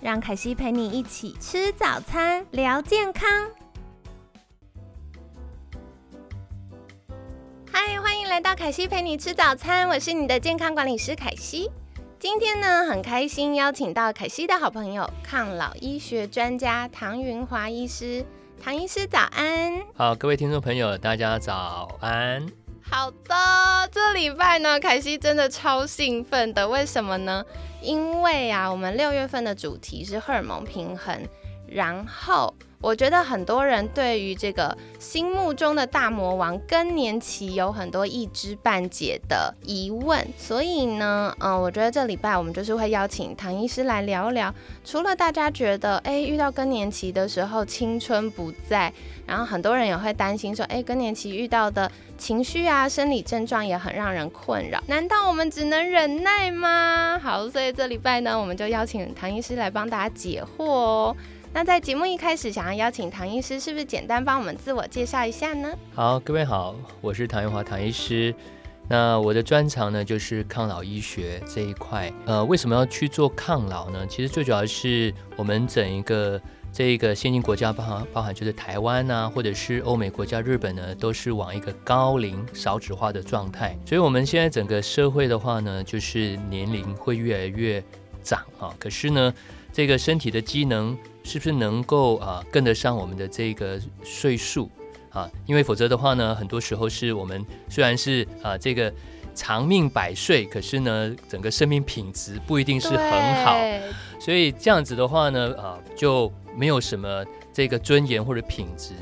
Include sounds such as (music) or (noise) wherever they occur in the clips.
让凯西陪你一起吃早餐，聊健康。嗨，欢迎来到凯西陪你吃早餐，我是你的健康管理师凯西。今天呢，很开心邀请到凯西的好朋友，抗老医学专家唐云华医师。唐医师早安。好，各位听众朋友，大家早安。好的，这礼拜呢，凯西真的超兴奋的，为什么呢？因为啊，我们六月份的主题是荷尔蒙平衡，然后我觉得很多人对于这个心目中的大魔王更年期有很多一知半解的疑问，所以呢，嗯，我觉得这礼拜我们就是会邀请唐医师来聊聊，除了大家觉得，哎，遇到更年期的时候青春不在，然后很多人也会担心说，哎，更年期遇到的。情绪啊，生理症状也很让人困扰。难道我们只能忍耐吗？好，所以这礼拜呢，我们就邀请唐医师来帮大家解惑哦。那在节目一开始，想要邀请唐医师，是不是简单帮我们自我介绍一下呢？好，各位好，我是唐玉华唐医师。那我的专长呢，就是抗老医学这一块。呃，为什么要去做抗老呢？其实最主要是我们整一个。这个先进国家包含包含就是台湾呐，或者是欧美国家日本呢，都是往一个高龄少子化的状态。所以，我们现在整个社会的话呢，就是年龄会越来越长啊。可是呢，这个身体的机能是不是能够啊跟得上我们的这个岁数啊？因为否则的话呢，很多时候是我们虽然是啊这个长命百岁，可是呢，整个生命品质不一定是很好。所以这样子的话呢，啊就。没有什么这个尊严或者品质，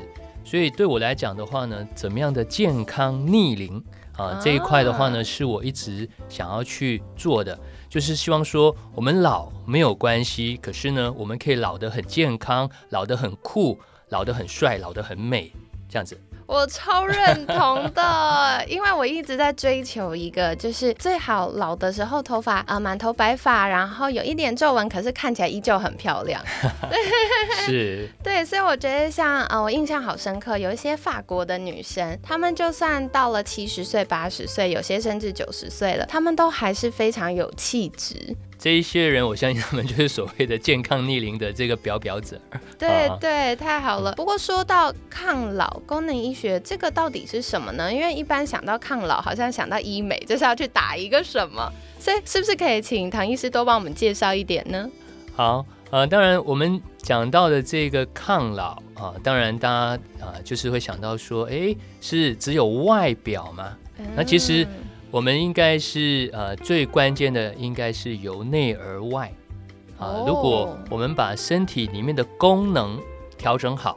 所以对我来讲的话呢，怎么样的健康逆龄啊这一块的话呢，是我一直想要去做的，就是希望说我们老没有关系，可是呢，我们可以老得很健康，老得很酷，老得很帅，老得很美，这样子。我超认同的，因为我一直在追求一个，就是最好老的时候头发啊满头白发，然后有一点皱纹，可是看起来依旧很漂亮。(laughs) (laughs) 是，对，所以我觉得像啊，我印象好深刻，有一些法国的女生，她们就算到了七十岁、八十岁，有些甚至九十岁了，她们都还是非常有气质。这一些人，我相信他们就是所谓的健康逆龄的这个表表者。对对，太好了。不过说到抗老功能医学，这个到底是什么呢？因为一般想到抗老，好像想到医美，就是要去打一个什么。所以是不是可以请唐医师多帮我们介绍一点呢？好，呃，当然我们讲到的这个抗老啊，当然大家啊就是会想到说，哎，是只有外表吗？那其实。我们应该是呃最关键的，应该是由内而外啊。如果我们把身体里面的功能调整好，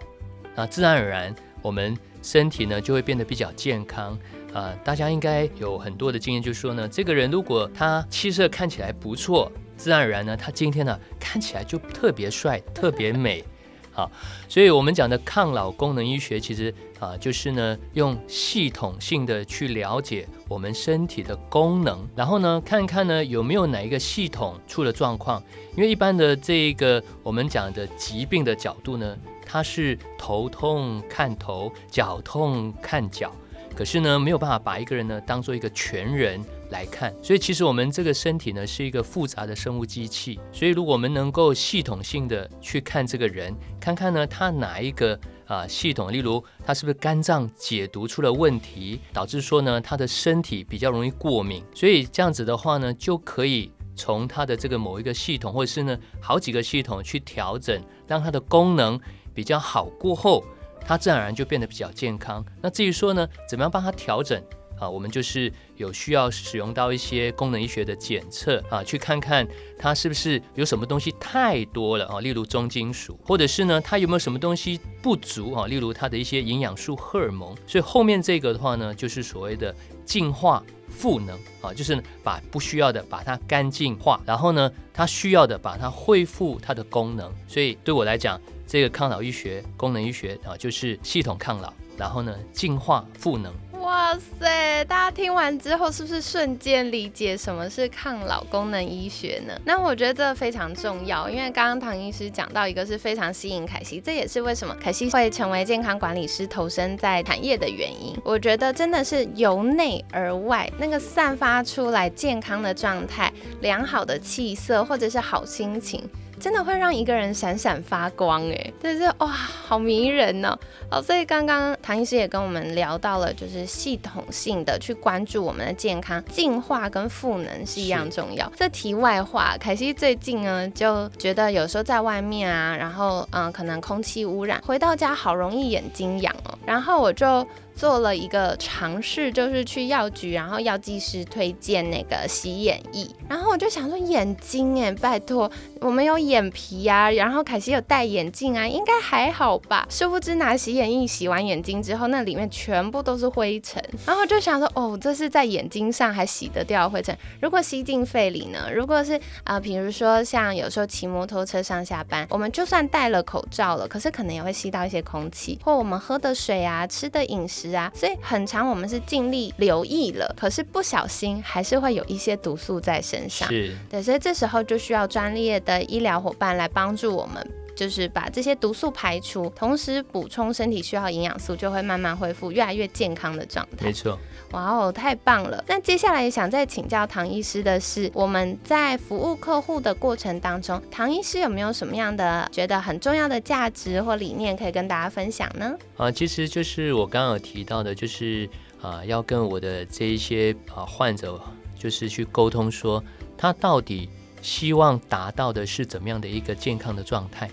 那自然而然我们身体呢就会变得比较健康啊。大家应该有很多的经验，就是说呢，这个人如果他气色看起来不错，自然而然呢，他今天呢看起来就特别帅、特别美。好，所以我们讲的抗老功能医学，其实啊，就是呢，用系统性的去了解我们身体的功能，然后呢，看看呢有没有哪一个系统出了状况。因为一般的这个我们讲的疾病的角度呢，它是头痛看头，脚痛看脚，可是呢，没有办法把一个人呢当做一个全人。来看，所以其实我们这个身体呢是一个复杂的生物机器，所以如果我们能够系统性的去看这个人，看看呢他哪一个啊系统，例如他是不是肝脏解毒出了问题，导致说呢他的身体比较容易过敏，所以这样子的话呢就可以从他的这个某一个系统，或者是呢好几个系统去调整，让他的功能比较好，过后他自然而然就变得比较健康。那至于说呢怎么样帮他调整？啊，我们就是有需要使用到一些功能医学的检测啊，去看看它是不是有什么东西太多了啊，例如重金属，或者是呢，它有没有什么东西不足啊，例如它的一些营养素、荷尔蒙。所以后面这个的话呢，就是所谓的净化赋能啊，就是把不需要的把它干净化，然后呢，它需要的把它恢复它的功能。所以对我来讲，这个抗老医学、功能医学啊，就是系统抗老，然后呢，净化赋能。哇塞！大家听完之后，是不是瞬间理解什么是抗老功能医学呢？那我觉得这非常重要，因为刚刚唐医师讲到一个是非常吸引凯西，这也是为什么凯西会成为健康管理师、投身在产业的原因。我觉得真的是由内而外，那个散发出来健康的状态、良好的气色，或者是好心情。真的会让一个人闪闪发光哎，真是哇，好迷人呢！好，所以刚刚唐医师也跟我们聊到了，就是系统性的去关注我们的健康，进化跟赋能是一样重要。这题外话，凯西最近呢就觉得有时候在外面啊，然后嗯，可能空气污染，回到家好容易眼睛痒哦，然后我就。做了一个尝试，就是去药局，然后药剂师推荐那个洗眼液，然后我就想说眼睛哎，拜托，我们有眼皮呀，然后凯西有戴眼镜啊，应该还好吧？殊不知拿洗眼液洗完眼睛之后，那里面全部都是灰尘，然后我就想说，哦，这是在眼睛上还洗得掉灰尘？如果吸进肺里呢？如果是啊，比如说像有时候骑摩托车上下班，我们就算戴了口罩了，可是可能也会吸到一些空气，或我们喝的水啊，吃的饮食。啊，所以很长，我们是尽力留意了，可是不小心还是会有一些毒素在身上。是，对，所以这时候就需要专业的医疗伙伴来帮助我们，就是把这些毒素排除，同时补充身体需要营养素，就会慢慢恢复越来越健康的状态。没错。哇哦，太棒了！那接下来想再请教唐医师的是，我们在服务客户的过程当中，唐医师有没有什么样的觉得很重要的价值或理念可以跟大家分享呢？啊，其实就是我刚刚有提到的，就是啊，要跟我的这一些啊患者，就是去沟通，说他到底希望达到的是怎么样的一个健康的状态。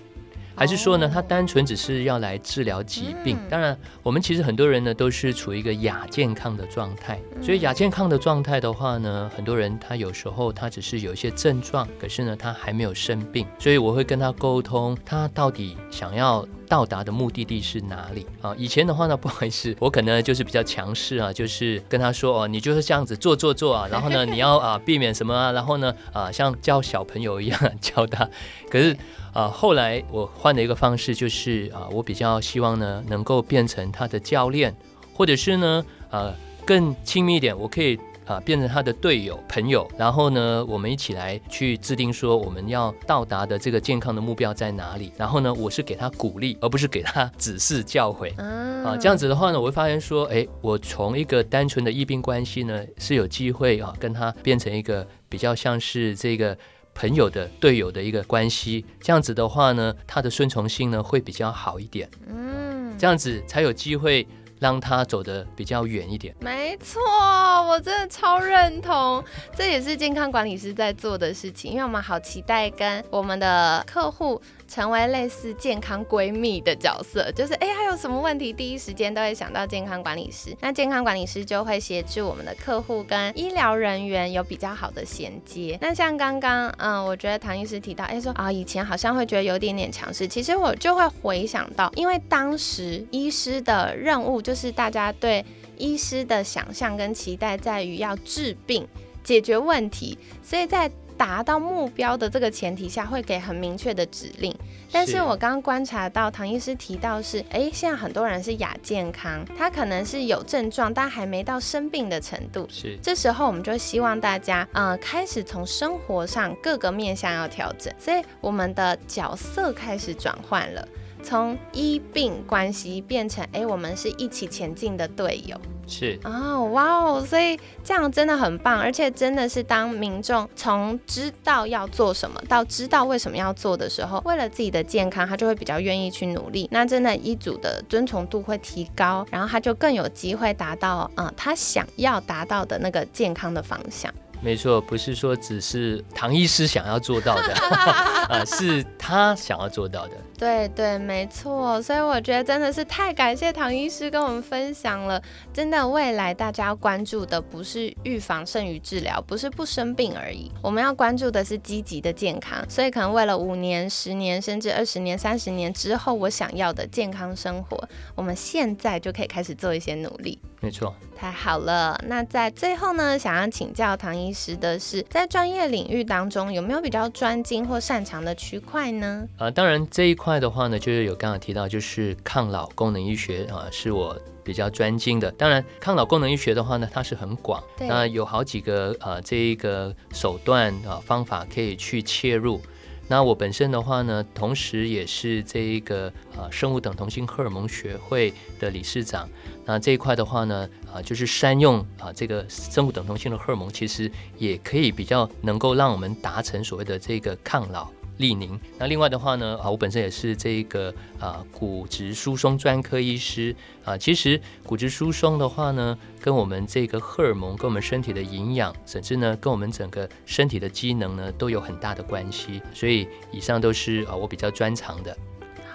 还是说呢，他单纯只是要来治疗疾病？当然，我们其实很多人呢都是处于一个亚健康的状态。所以亚健康的状态的话呢，很多人他有时候他只是有一些症状，可是呢他还没有生病。所以我会跟他沟通，他到底想要。到达的目的地是哪里啊？以前的话呢，(laughs) 不好意思，我可能就是比较强势啊，就是跟他说哦，你就是这样子做做做啊，然后呢，你要啊避免什么啊，然后呢啊像教小朋友一样 (laughs) 教他。可是啊，后来我换的一个方式，就是啊，我比较希望呢能够变成他的教练，或者是呢呃更亲密一点，我可以。啊，变成他的队友、朋友，然后呢，我们一起来去制定说我们要到达的这个健康的目标在哪里。然后呢，我是给他鼓励，而不是给他指示教诲。啊，这样子的话呢，我会发现说，哎，我从一个单纯的医病关系呢，是有机会啊，跟他变成一个比较像是这个朋友的队友的一个关系。这样子的话呢，他的顺从性呢会比较好一点。嗯，这样子才有机会。让他走得比较远一点。没错，我真的超认同，这也是健康管理师在做的事情，因为我们好期待跟我们的客户。成为类似健康闺蜜的角色，就是哎，还有什么问题，第一时间都会想到健康管理师。那健康管理师就会协助我们的客户跟医疗人员有比较好的衔接。那像刚刚，嗯，我觉得唐医师提到，哎，说啊，以前好像会觉得有点点强势。其实我就会回想到，因为当时医师的任务就是大家对医师的想象跟期待在于要治病、解决问题，所以在。达到目标的这个前提下，会给很明确的指令。但是我刚刚观察到，唐医师提到是，哎，现在很多人是亚健康，他可能是有症状，但还没到生病的程度。是，这时候我们就希望大家，呃，开始从生活上各个面向要调整，所以我们的角色开始转换了。从医病关系变成哎，我们是一起前进的队友，是哦，哇哦，所以这样真的很棒，而且真的是当民众从知道要做什么到知道为什么要做的时候，为了自己的健康，他就会比较愿意去努力。那真的医嘱的遵从度会提高，然后他就更有机会达到嗯他想要达到的那个健康的方向。没错，不是说只是唐医师想要做到的，啊，(laughs) 是他想要做到的。对对，没错。所以我觉得真的是太感谢唐医师跟我们分享了。真的，未来大家要关注的不是预防胜于治疗，不是不生病而已，我们要关注的是积极的健康。所以可能为了五年、十年，甚至二十年、三十年之后，我想要的健康生活，我们现在就可以开始做一些努力。没错，太好了。那在最后呢，想要请教唐医师的是，在专业领域当中，有没有比较专精或擅长的区块呢？呃，当然这一块的话呢，就是有刚刚提到，就是抗老功能医学啊，是我比较专精的。当然，抗老功能医学的话呢，它是很广，那有好几个呃这一个手段啊方法可以去切入。那我本身的话呢，同时也是这一个呃生物等同性荷尔蒙学会的理事长。那这一块的话呢，啊，就是善用啊这个生物等同性的荷尔蒙，其实也可以比较能够让我们达成所谓的这个抗老。利宁。那另外的话呢，啊，我本身也是这个啊骨质疏松专科医师啊。其实骨质疏松的话呢，跟我们这个荷尔蒙、跟我们身体的营养，甚至呢跟我们整个身体的机能呢，都有很大的关系。所以以上都是啊我比较专长的。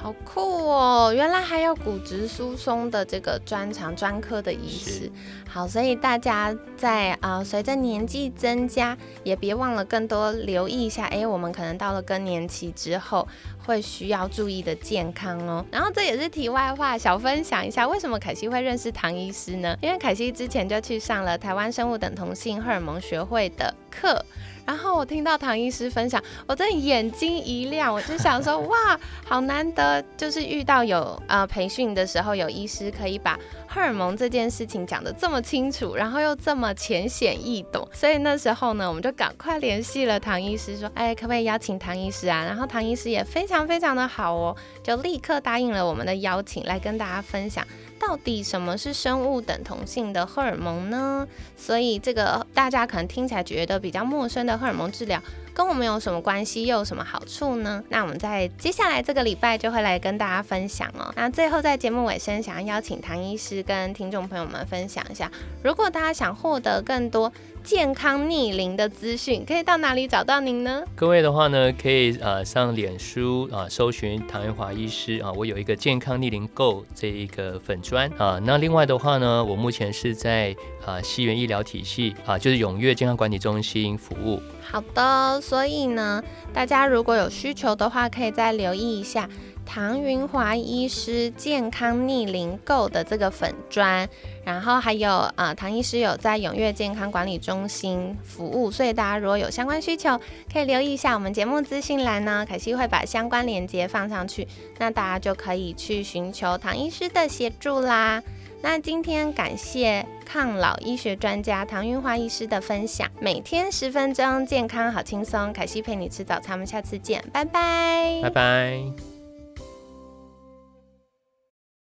好酷哦！原来还有骨质疏松的这个专长专科的医师。好，所以大家在啊随着年纪增加，也别忘了更多留意一下。哎，我们可能到了更年期之后，会需要注意的健康哦。然后这也是题外话，小分享一下，为什么凯西会认识唐医师呢？因为凯西之前就去上了台湾生物等同性荷尔蒙学会的课。然后我听到唐医师分享，我真的眼睛一亮，我就想说，哇，好难得，就是遇到有呃培训的时候有医师可以把荷尔蒙这件事情讲得这么清楚，然后又这么浅显易懂，所以那时候呢，我们就赶快联系了唐医师，说，哎，可不可以邀请唐医师啊？然后唐医师也非常非常的好哦，就立刻答应了我们的邀请，来跟大家分享。到底什么是生物等同性的荷尔蒙呢？所以这个大家可能听起来觉得比较陌生的荷尔蒙治疗，跟我们有什么关系，又有什么好处呢？那我们在接下来这个礼拜就会来跟大家分享哦。那最后在节目尾声，想要邀请唐医师跟听众朋友们分享一下，如果大家想获得更多。健康逆龄的资讯可以到哪里找到您呢？各位的话呢，可以呃上脸书啊搜寻唐元华医师啊，我有一个健康逆龄购这一个粉砖啊。那另外的话呢，我目前是在啊西园医疗体系啊，就是永悦健康管理中心服务。好的，所以呢，大家如果有需求的话，可以再留意一下。唐云华医师健康逆龄购的这个粉砖，然后还有啊，唐医师有在永悦健康管理中心服务，所以大家如果有相关需求，可以留意一下我们节目资讯栏呢，可惜会把相关链接放上去，那大家就可以去寻求唐医师的协助啦。那今天感谢抗老医学专家唐云华医师的分享，每天十分钟，健康好轻松，凯西陪你吃早餐，我们下次见，拜拜，拜拜。